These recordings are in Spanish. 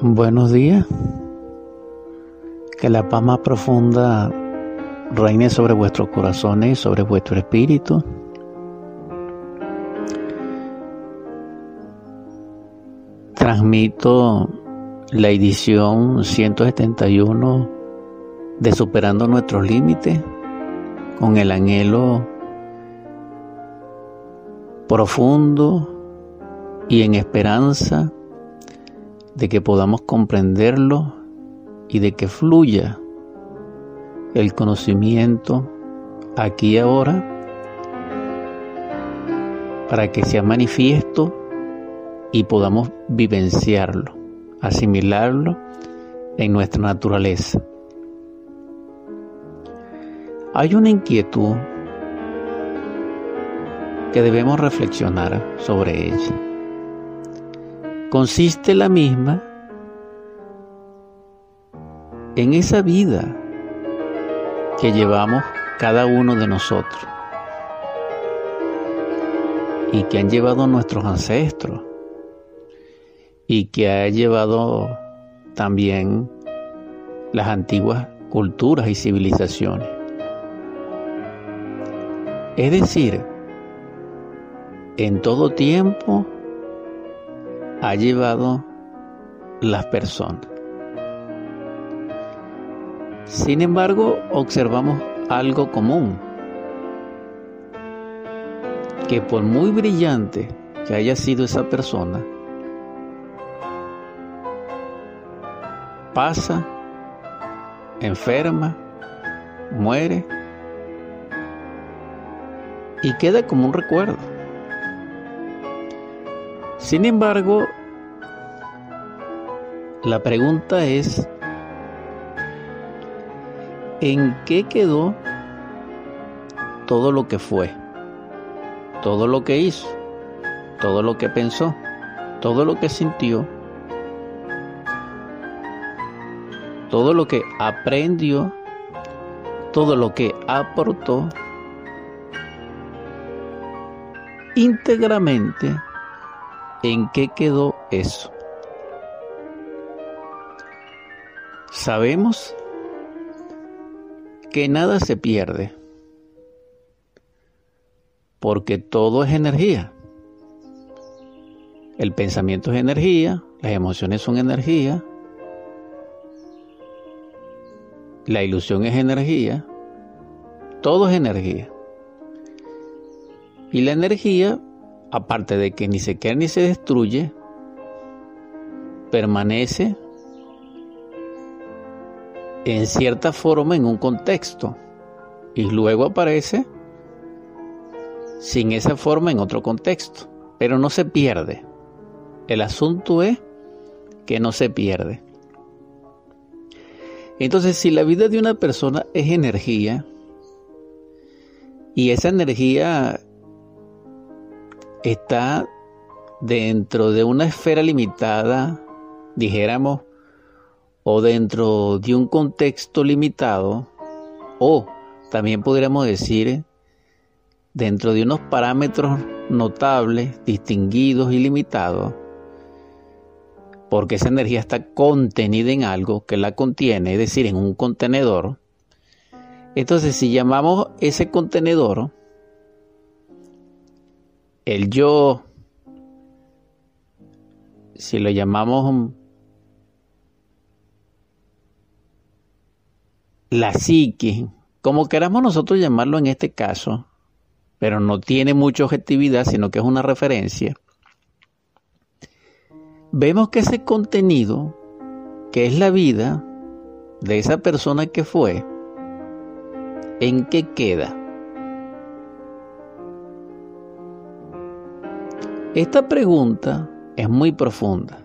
Buenos días. Que la paz más profunda reine sobre vuestros corazones y sobre vuestro espíritu. Transmito la edición 171 de Superando nuestros límites con el anhelo profundo y en esperanza de que podamos comprenderlo y de que fluya el conocimiento aquí y ahora para que sea manifiesto y podamos vivenciarlo, asimilarlo en nuestra naturaleza. Hay una inquietud que debemos reflexionar sobre ella consiste la misma en esa vida que llevamos cada uno de nosotros y que han llevado nuestros ancestros y que ha llevado también las antiguas culturas y civilizaciones. Es decir, en todo tiempo ha llevado las personas. Sin embargo, observamos algo común, que por muy brillante que haya sido esa persona, pasa, enferma, muere y queda como un recuerdo. Sin embargo, la pregunta es, ¿en qué quedó todo lo que fue? Todo lo que hizo, todo lo que pensó, todo lo que sintió, todo lo que aprendió, todo lo que aportó íntegramente ¿En qué quedó eso? Sabemos que nada se pierde, porque todo es energía. El pensamiento es energía, las emociones son energía, la ilusión es energía, todo es energía. Y la energía aparte de que ni se queda ni se destruye, permanece en cierta forma en un contexto y luego aparece sin esa forma en otro contexto, pero no se pierde. El asunto es que no se pierde. Entonces, si la vida de una persona es energía, y esa energía está dentro de una esfera limitada, dijéramos, o dentro de un contexto limitado, o también podríamos decir dentro de unos parámetros notables, distinguidos y limitados, porque esa energía está contenida en algo que la contiene, es decir, en un contenedor. Entonces, si llamamos ese contenedor el yo, si lo llamamos la psique, como queramos nosotros llamarlo en este caso, pero no tiene mucha objetividad, sino que es una referencia, vemos que ese contenido, que es la vida de esa persona que fue, ¿en qué queda? Esta pregunta es muy profunda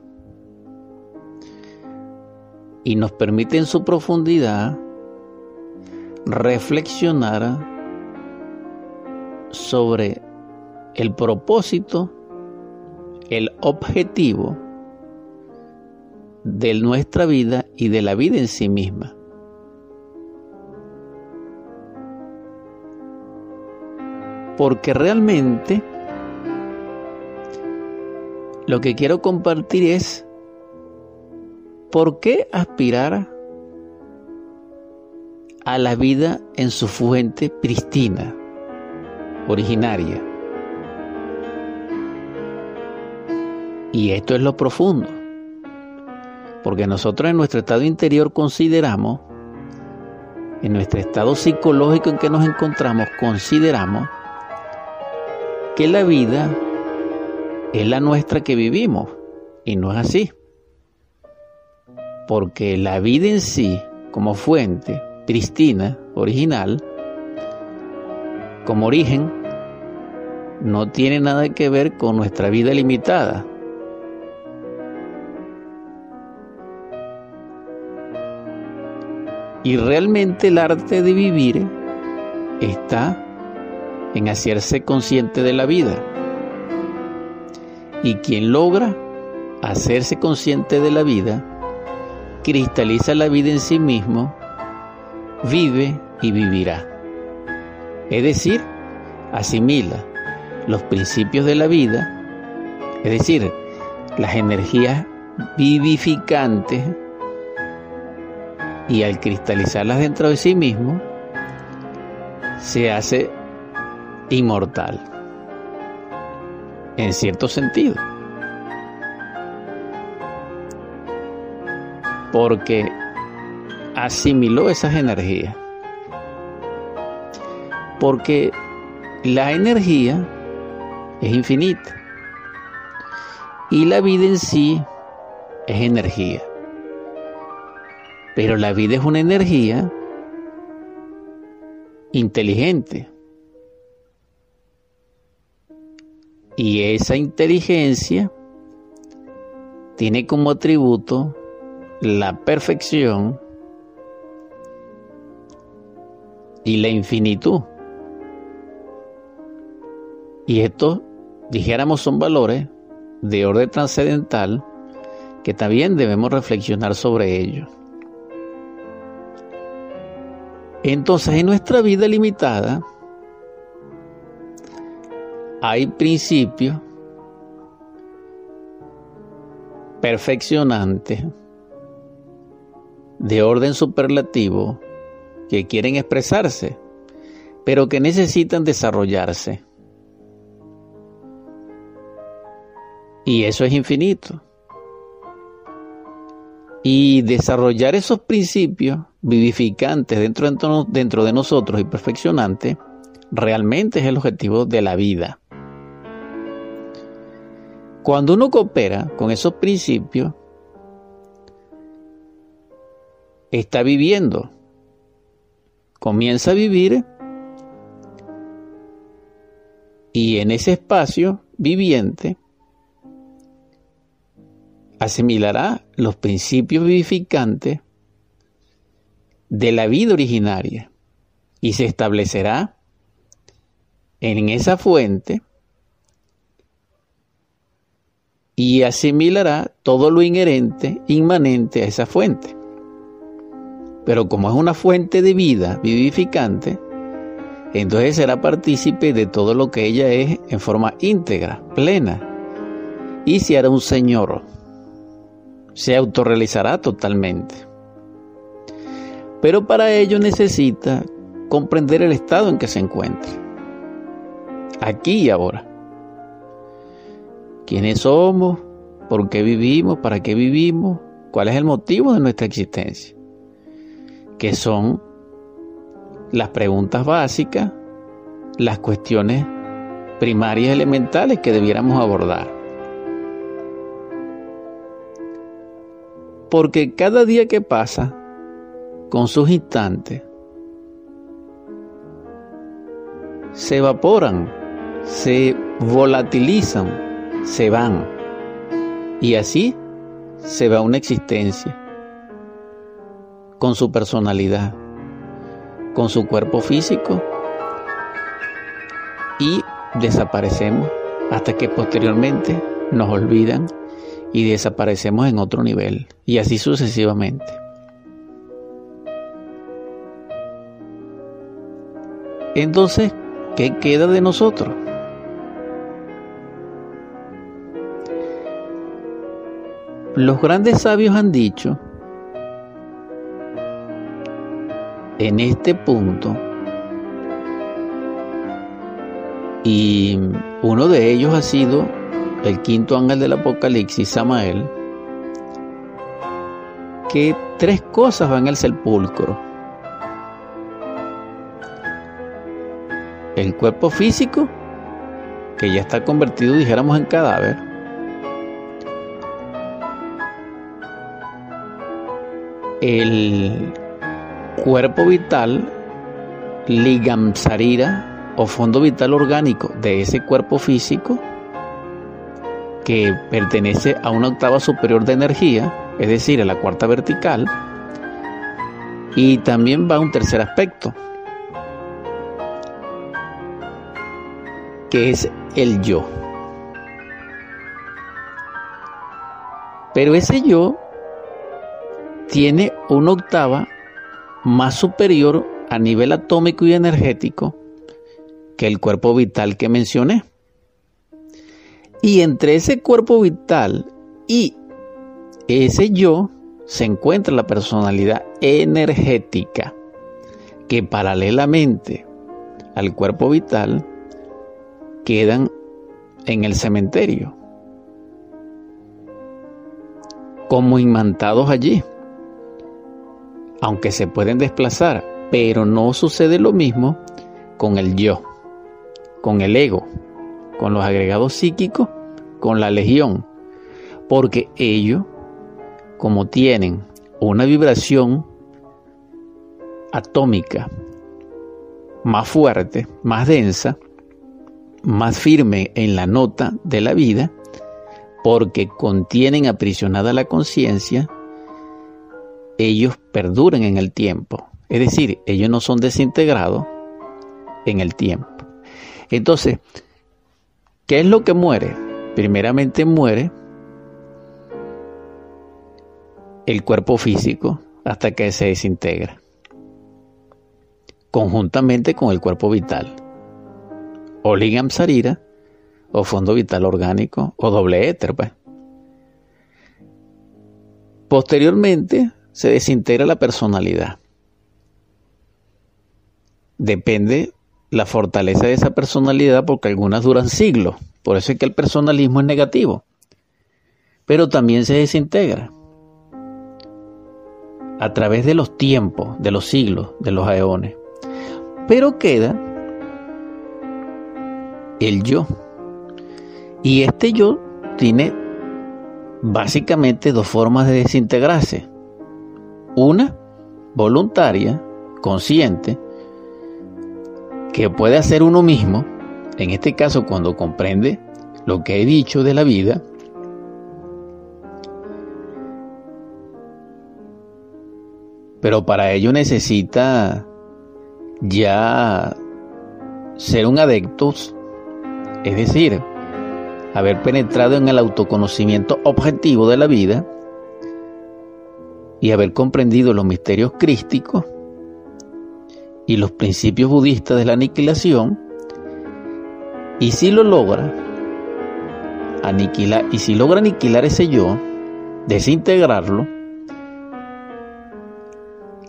y nos permite en su profundidad reflexionar sobre el propósito, el objetivo de nuestra vida y de la vida en sí misma. Porque realmente lo que quiero compartir es por qué aspirar a la vida en su fuente pristina, originaria. Y esto es lo profundo, porque nosotros en nuestro estado interior consideramos, en nuestro estado psicológico en que nos encontramos, consideramos que la vida es la nuestra que vivimos, y no es así, porque la vida en sí, como fuente, pristina, original, como origen, no tiene nada que ver con nuestra vida limitada. Y realmente el arte de vivir está en hacerse consciente de la vida. Y quien logra hacerse consciente de la vida, cristaliza la vida en sí mismo vive y vivirá. Es decir, asimila los principios de la vida, es decir, las energías vivificantes y al cristalizarlas dentro de sí mismo, se hace inmortal, en cierto sentido. Porque asimiló esas energías. Porque la energía es infinita. Y la vida en sí es energía. Pero la vida es una energía inteligente. Y esa inteligencia tiene como atributo la perfección y la infinitud. Y esto, dijéramos, son valores de orden trascendental que también debemos reflexionar sobre ellos. Entonces, en nuestra vida limitada, hay principios perfeccionantes de orden superlativo que quieren expresarse, pero que necesitan desarrollarse. Y eso es infinito. Y desarrollar esos principios vivificantes dentro de, nosotros y perfeccionantes realmente es el objetivo de la vida. Cuando uno coopera con esos principios, está viviendo. Comienza a vivir y en ese espacio viviente asimilará los principios vivificantes de la vida originaria y se establecerá en esa fuente y asimilará todo lo inherente, inmanente a esa fuente. Pero como es una fuente de vida vivificante, entonces será partícipe de todo lo que ella es en forma íntegra, plena, y se hará un Señor. Se autorrealizará totalmente. Pero para ello necesita comprender el estado en que se encuentra, aquí y ahora. ¿Quiénes somos? ¿Por qué vivimos? ¿Para qué vivimos? ¿Cuál es el motivo de nuestra existencia? que son las preguntas básicas, las cuestiones primarias elementales que debiéramos abordar. Porque cada día que pasa, con sus instantes, se evaporan, se volatilizan, se van. Y así se va una existencia con su personalidad, con su cuerpo físico y desaparecemos hasta que posteriormente nos olvidan y desaparecemos en otro nivel y así sucesivamente. Entonces, ¿qué queda de nosotros? Los grandes sabios han dicho en este punto, y uno de ellos ha sido el quinto ángel del Apocalipsis, Samael, que tres cosas van al sepulcro. El cuerpo físico, que ya está convertido, dijéramos, en cadáver. El cuerpo vital, ligamsarira o fondo vital orgánico de ese cuerpo físico que pertenece a una octava superior de energía, es decir, a la cuarta vertical. Y también va un tercer aspecto, que es el yo. Pero ese yo tiene una octava más superior a nivel atómico y energético que el cuerpo vital que mencioné. Y entre ese cuerpo vital y ese yo se encuentra la personalidad energética, que paralelamente al cuerpo vital quedan en el cementerio, como imantados allí, aunque se pueden desplazar, pero no sucede lo mismo con el yo, con el ego, con los agregados psíquicos, con la legión, porque ellos, como tienen una vibración atómica más fuerte, más densa, más firme en la nota de la vida, porque contienen aprisionada la conciencia, ellos perduran en el tiempo. Es decir, ellos no son desintegrados en el tiempo. Entonces, ¿Qué es lo que muere? Primeramente muere el cuerpo físico hasta que se desintegra, conjuntamente con el cuerpo vital, o ligam sarira, o fondo vital orgánico, o doble éter. Pues. Posteriormente se desintegra la personalidad. Depende la fortaleza de esa personalidad porque algunas duran siglos. Por eso es que el personalismo es negativo. Pero también se desintegra a través de los tiempos, de los siglos, de los aeones. Pero queda el yo. Y este yo tiene básicamente dos formas de desintegrarse. Una, voluntaria, consciente, que puede hacer uno mismo, en este caso cuando comprende lo que he dicho de la vida, pero para ello necesita ya ser un adepto, es decir, haber penetrado en el autoconocimiento objetivo de la vida y haber comprendido los misterios crísticos y los principios budistas de la aniquilación, y si lo logra, aniquilar, y si logra aniquilar ese yo, desintegrarlo,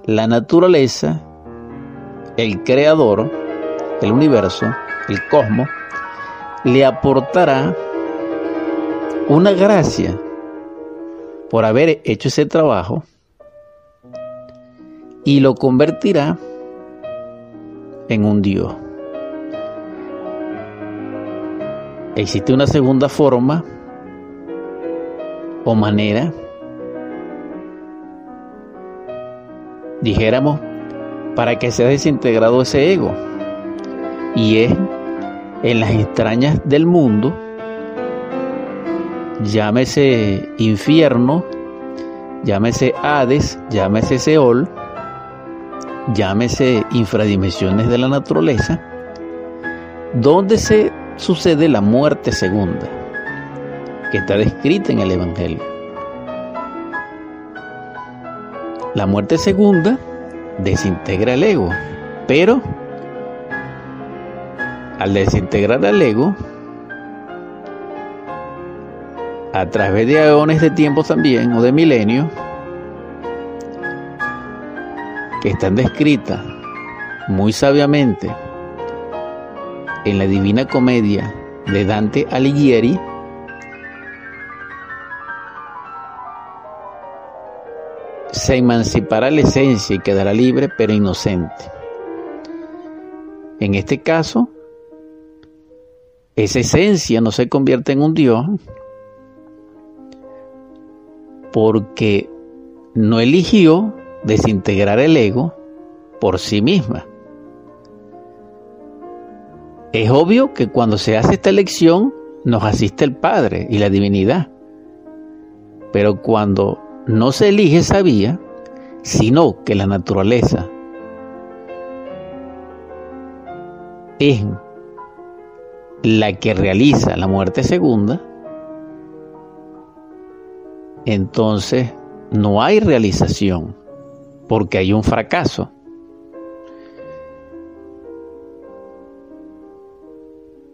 la naturaleza, el creador, el universo, el cosmos, le aportará una gracia por haber hecho ese trabajo y lo convertirá en un Dios. Existe una segunda forma o manera, dijéramos, para que sea desintegrado ese ego. Y es en las extrañas del mundo, llámese infierno, llámese Hades, llámese Seol, llámese infradimensiones de la naturaleza, donde se sucede la muerte segunda, que está descrita en el Evangelio. La muerte segunda desintegra el ego, pero al desintegrar el ego, a través de eones de tiempo también, o de milenios, que están descritas muy sabiamente en la Divina Comedia de Dante Alighieri, se emancipará la esencia y quedará libre pero inocente. En este caso, esa esencia no se convierte en un Dios porque no eligió desintegrar el ego por sí misma. Es obvio que cuando se hace esta elección nos asiste el Padre y la divinidad. Pero cuando no se elige esa vía, sino que la naturaleza es la que realiza la muerte segunda, entonces no hay realización, porque hay un fracaso.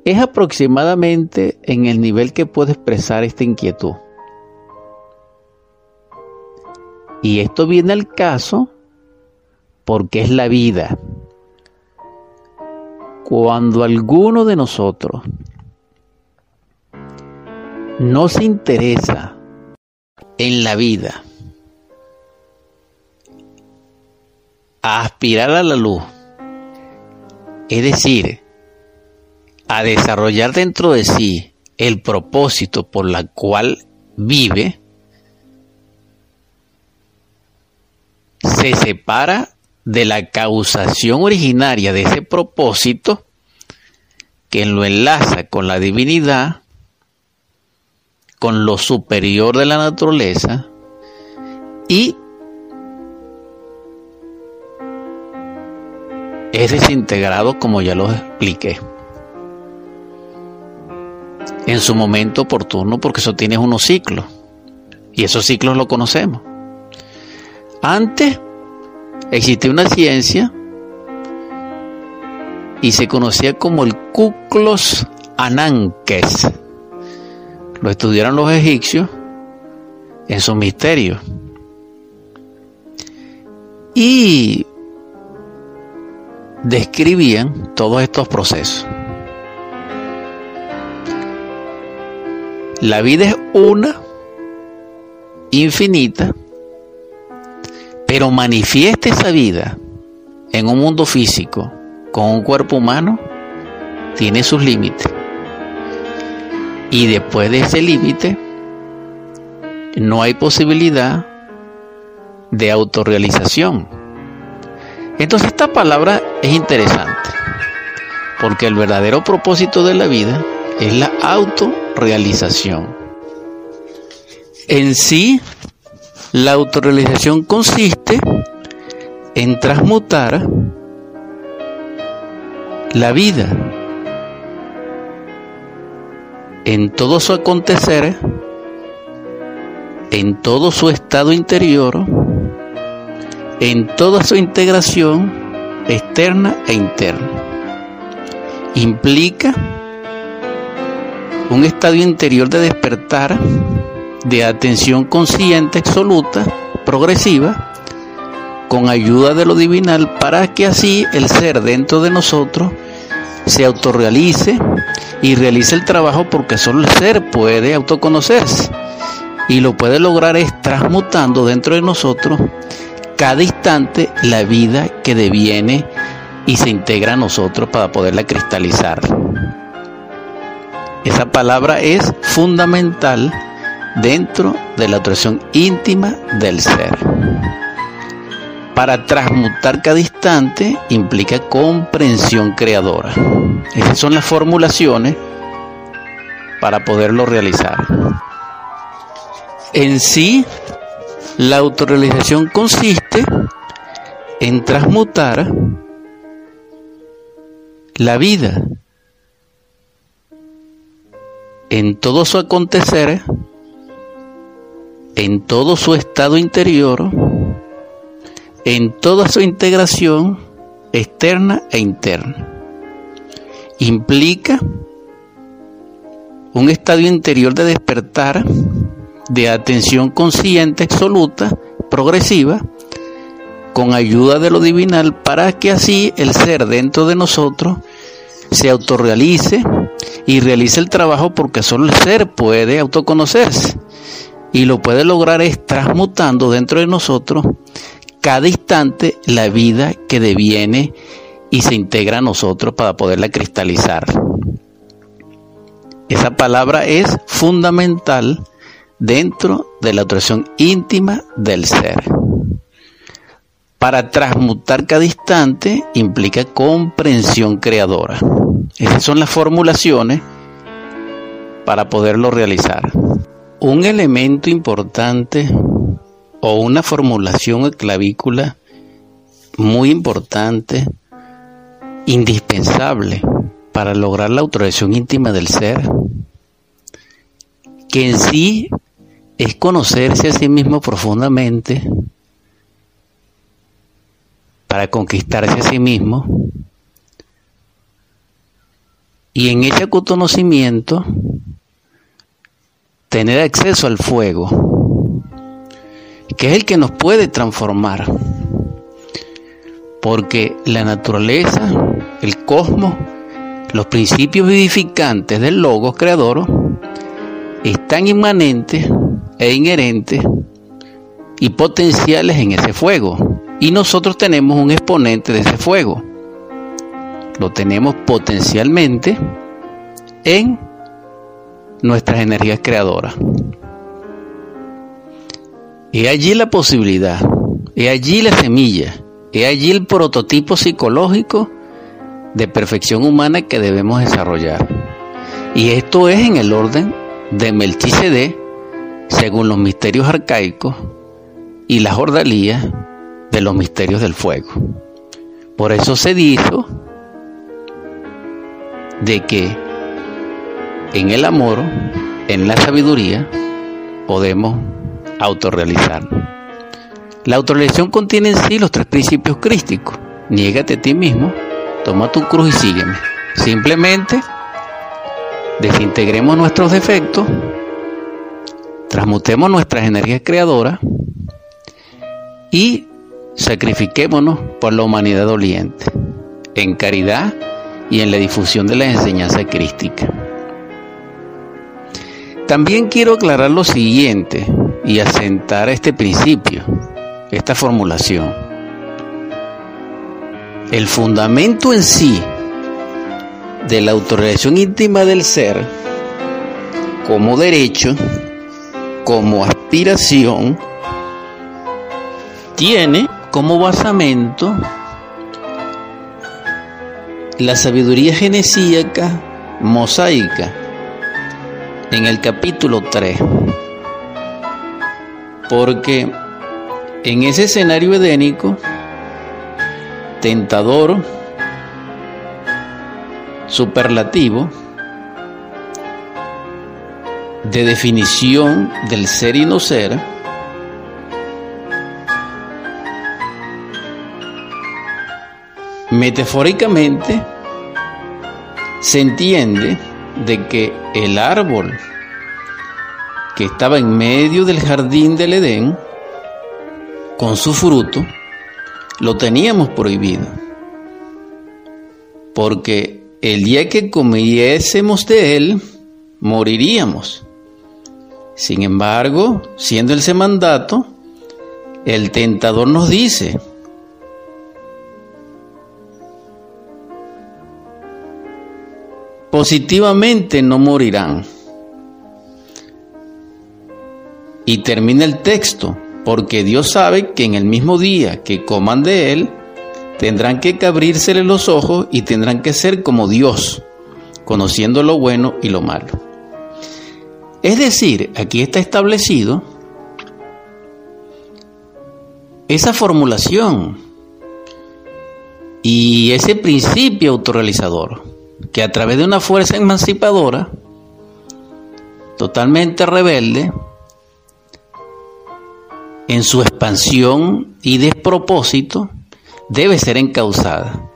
Es aproximadamente en el nivel que puedo expresar esta inquietud. Y esto viene al caso porque es la vida. Cuando alguno de nosotros no se interesa en la vida, a aspirar a la luz, es decir, a desarrollar dentro de sí el propósito por la cual vive, se separa de la causación originaria de ese propósito que lo enlaza con la divinidad, con lo superior de la naturaleza y es desintegrado como ya lo expliqué en su momento oportuno porque eso tiene unos ciclos y esos ciclos lo conocemos. Antes existía una ciencia y se conocía como el Kuklos Anankes. Lo estudiaron los egipcios en sus misterios. Y describían todos estos procesos. La vida es una, infinita, pero manifiesta esa vida en un mundo físico con un cuerpo humano, tiene sus límites. Y después de ese límite, no hay posibilidad de autorrealización. Entonces esta palabra es interesante, porque el verdadero propósito de la vida es la autorrealización. En sí, la autorrealización consiste en transmutar la vida en todo su acontecer, en todo su estado interior, en toda su integración externa e interna. Implica un estado interior de despertar, de atención consciente absoluta, progresiva, con ayuda de lo divinal, para que así el ser dentro de nosotros se autorrealice y realice el trabajo porque solo el ser puede autoconocerse y lo puede lograr es transmutando dentro de nosotros cada instante la vida que deviene y se integra a nosotros para poderla cristalizar. Esa palabra es fundamental dentro de la atracción íntima del ser. Para transmutar cada instante implica comprensión creadora. Esas son las formulaciones para poderlo realizar. En sí, la autorrealización consiste en transmutar la vida en todo su acontecer, en todo su estado interior, en toda su integración externa e interna. Implica un estadio interior de despertar, de atención consciente absoluta, progresiva, con ayuda de lo divinal, para que así el ser dentro de nosotros se autorrealice y realice el trabajo porque solo el ser puede autoconocerse y lo puede lograr es transmutando dentro de nosotros cada instante la vida que deviene y se integra a nosotros para poderla cristalizar. Esa palabra es fundamental dentro de la atracción íntima del ser. Para transmutar cada instante implica comprensión creadora. Esas son las formulaciones para poderlo realizar. Un elemento importante o una formulación de clavícula muy importante, indispensable para lograr la autorización íntima del ser, que en sí es conocerse a sí mismo profundamente para conquistarse a sí mismo. Y en ese conocimiento tener acceso al fuego, que es el que nos puede transformar, porque la naturaleza, el cosmos, los principios vivificantes del Logos creador están inmanentes e inherentes y potenciales en ese fuego. Y nosotros tenemos un exponente de ese fuego. Lo tenemos potencialmente en nuestras energías creadoras. Y allí la posibilidad, y allí la semilla, y allí el prototipo psicológico de perfección humana que debemos desarrollar. Y esto es en el orden de Melchizedek, según los misterios arcaicos y las ordalías de los misterios del fuego. Por eso se dijo de que en el amor, en la sabiduría, podemos autorrealizar. La autorrealización contiene en sí los tres principios crísticos. Niégate a ti mismo, toma tu cruz y sígueme. Simplemente desintegremos nuestros defectos, transmutemos nuestras energías creadoras y sacrifiquémonos por la humanidad doliente, en caridad y en la difusión de la enseñanza crística. También quiero aclarar lo siguiente y asentar este principio, esta formulación. El fundamento en sí de la autorización íntima del ser como derecho, como aspiración, tiene como basamento la sabiduría genesíaca mosaica en el capítulo 3. Porque en ese escenario edénico, tentador, superlativo, de definición del ser y no ser, metafóricamente se entiende de que el árbol que estaba en medio del jardín del Edén, con su fruto, lo teníamos prohibido. Porque el día que comiésemos de él, moriríamos. Sin embargo, siendo ese mandato, el tentador nos dice, positivamente no morirán. Y termina el texto, porque Dios sabe que en el mismo día que coman de él, tendrán que abrírsele los ojos y tendrán que ser como Dios, conociendo lo bueno y lo malo. Es decir, aquí está establecido esa formulación y ese principio autorrealizador que a través de una fuerza emancipadora, totalmente rebelde, en su expansión y despropósito, debe ser encausada.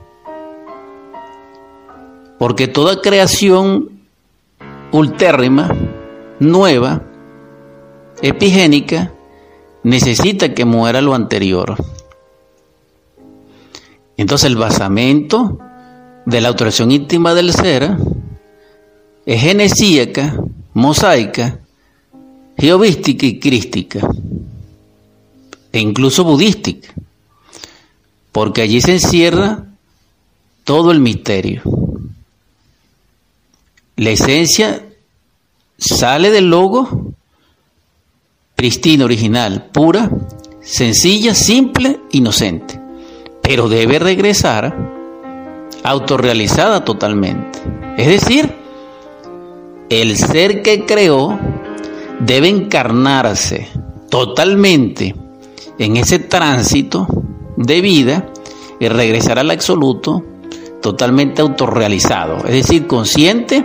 Porque toda creación ultérrima, nueva, epigénica, necesita que muera lo anterior. Entonces el basamento de la autorización íntima del ser es genesíaca, mosaica, geovística y crística, e incluso budística, porque allí se encierra todo el misterio. La esencia sale del logo pristina, original, pura, sencilla, simple, inocente, pero debe regresar autorrealizada totalmente. Es decir, el ser que creó debe encarnarse totalmente en ese tránsito de vida y regresar al absoluto totalmente autorrealizado, es decir, consciente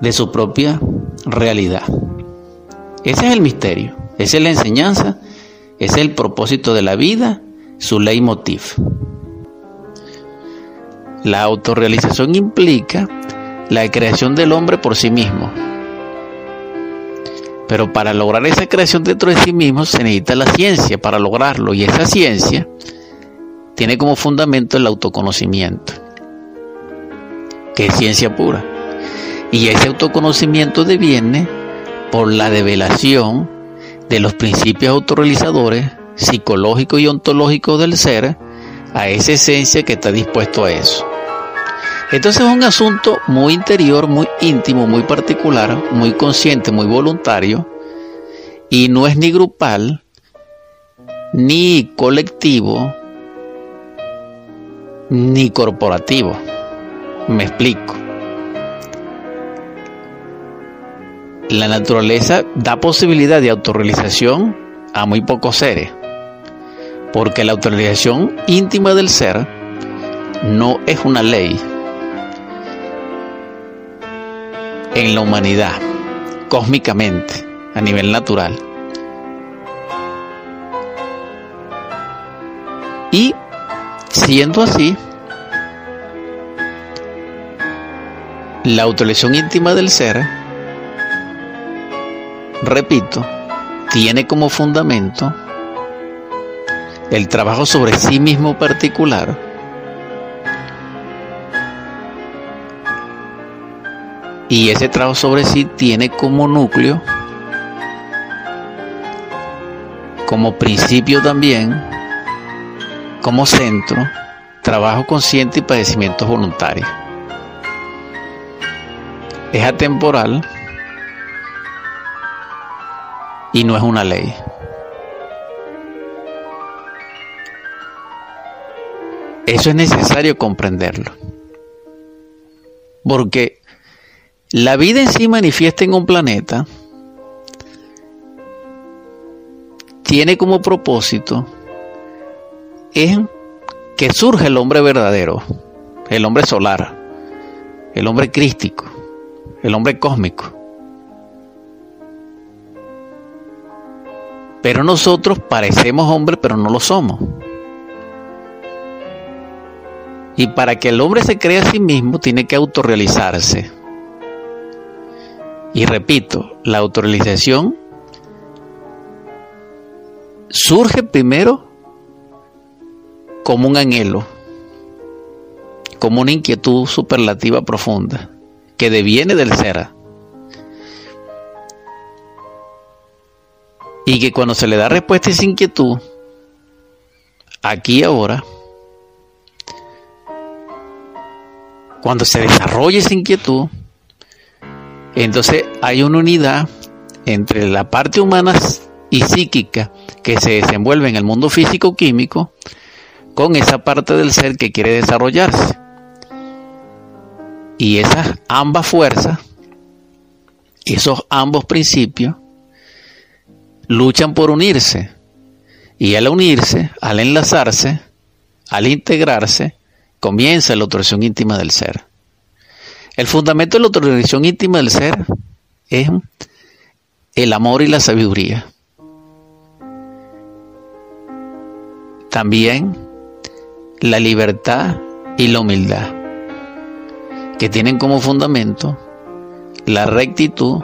de su propia realidad. Ese es el misterio, esa es la enseñanza, ese es el propósito de la vida, su leitmotiv. La autorrealización implica la creación del hombre por sí mismo. Pero para lograr esa creación dentro de sí mismo se necesita la ciencia para lograrlo y esa ciencia tiene como fundamento el autoconocimiento, que es ciencia pura. Y ese autoconocimiento deviene por la develación de los principios autorrealizadores psicológicos y ontológicos del ser a esa esencia que está dispuesto a eso. Entonces es un asunto muy interior, muy íntimo, muy particular, muy consciente, muy voluntario, y no es ni grupal, ni colectivo, ni corporativo. Me explico. La naturaleza da posibilidad de autorrealización a muy pocos seres, porque la autorrealización íntima del ser no es una ley en la humanidad, cósmicamente, a nivel natural. Y siendo así, la autorización íntima del ser repito, tiene como fundamento el trabajo sobre sí mismo particular, y ese trabajo sobre sí tiene como núcleo, como principio también, como centro, trabajo consciente y padecimientos voluntarios. Es atemporal y no es una ley. Eso es necesario comprenderlo. Porque la vida en sí manifiesta en un planeta tiene como propósito es que surge el hombre verdadero, el hombre solar, el hombre crístico, el hombre cósmico. Pero nosotros parecemos hombres, pero no lo somos. Y para que el hombre se crea a sí mismo, tiene que autorrealizarse. Y repito, la autorrealización surge primero como un anhelo, como una inquietud superlativa profunda, que deviene del ser. Y que cuando se le da respuesta a esa inquietud, aquí ahora, cuando se desarrolla esa inquietud, entonces hay una unidad entre la parte humana y psíquica que se desenvuelve en el mundo físico-químico con esa parte del ser que quiere desarrollarse. Y esas ambas fuerzas, esos ambos principios, luchan por unirse. Y al unirse, al enlazarse, al integrarse, comienza la autorización íntima del ser. El fundamento de la autorización íntima del ser es el amor y la sabiduría. También la libertad y la humildad, que tienen como fundamento la rectitud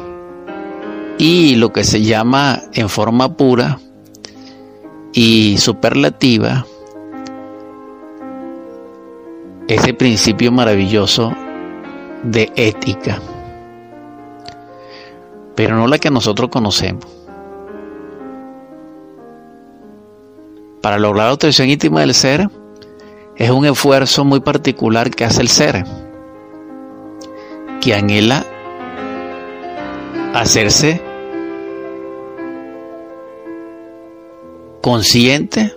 y lo que se llama en forma pura y superlativa ese principio maravilloso de ética, pero no la que nosotros conocemos. Para lograr la obtención íntima del ser es un esfuerzo muy particular que hace el ser, que anhela hacerse consciente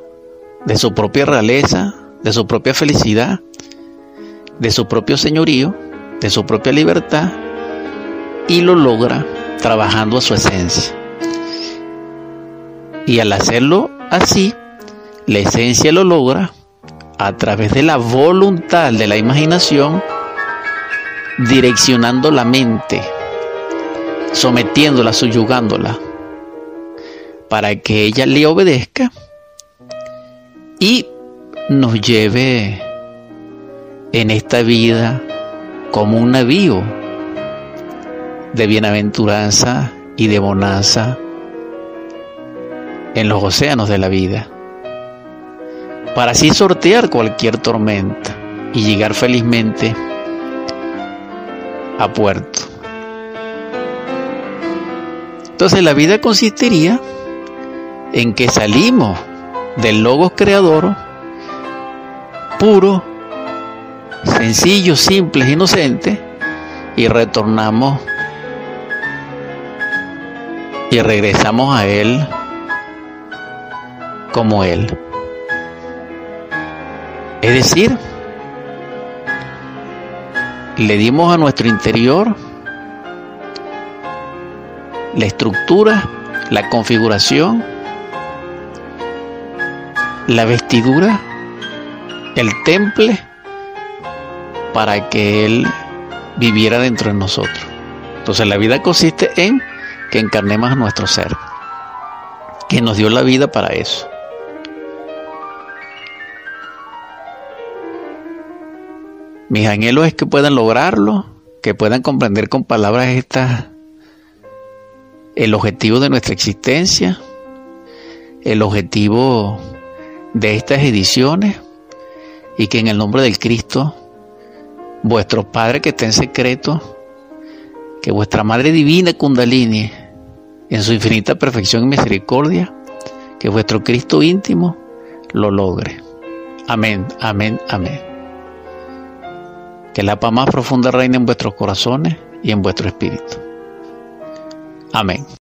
de su propia realeza, de su propia felicidad, de su propio señorío, de su propia libertad, y lo logra trabajando a su esencia. Y al hacerlo así, la esencia lo logra a través de la voluntad de la imaginación, direccionando la mente, sometiéndola, subyugándola, para que ella le obedezca y nos lleve en esta vida como un navío de bienaventuranza y de bonanza en los océanos de la vida, para así sortear cualquier tormenta y llegar felizmente a puerto. Entonces la vida consistiría en que salimos del logos creador puro, sencillo, simple, inocente y retornamos y regresamos a Él como Él. Es decir, le dimos a nuestro interior la estructura, la configuración, la vestidura, el temple para que Él viviera dentro de nosotros. Entonces la vida consiste en que encarnemos a nuestro ser, que nos dio la vida para eso. Mis anhelos es que puedan lograrlo, que puedan comprender con palabras estas el objetivo de nuestra existencia, el objetivo de estas ediciones y que en el nombre del Cristo, vuestro Padre que está en secreto, que vuestra Madre Divina Kundalini, en su infinita perfección y misericordia, que vuestro Cristo íntimo lo logre. Amén, amén, amén. Que la paz más profunda reine en vuestros corazones y en vuestro espíritu. Amén.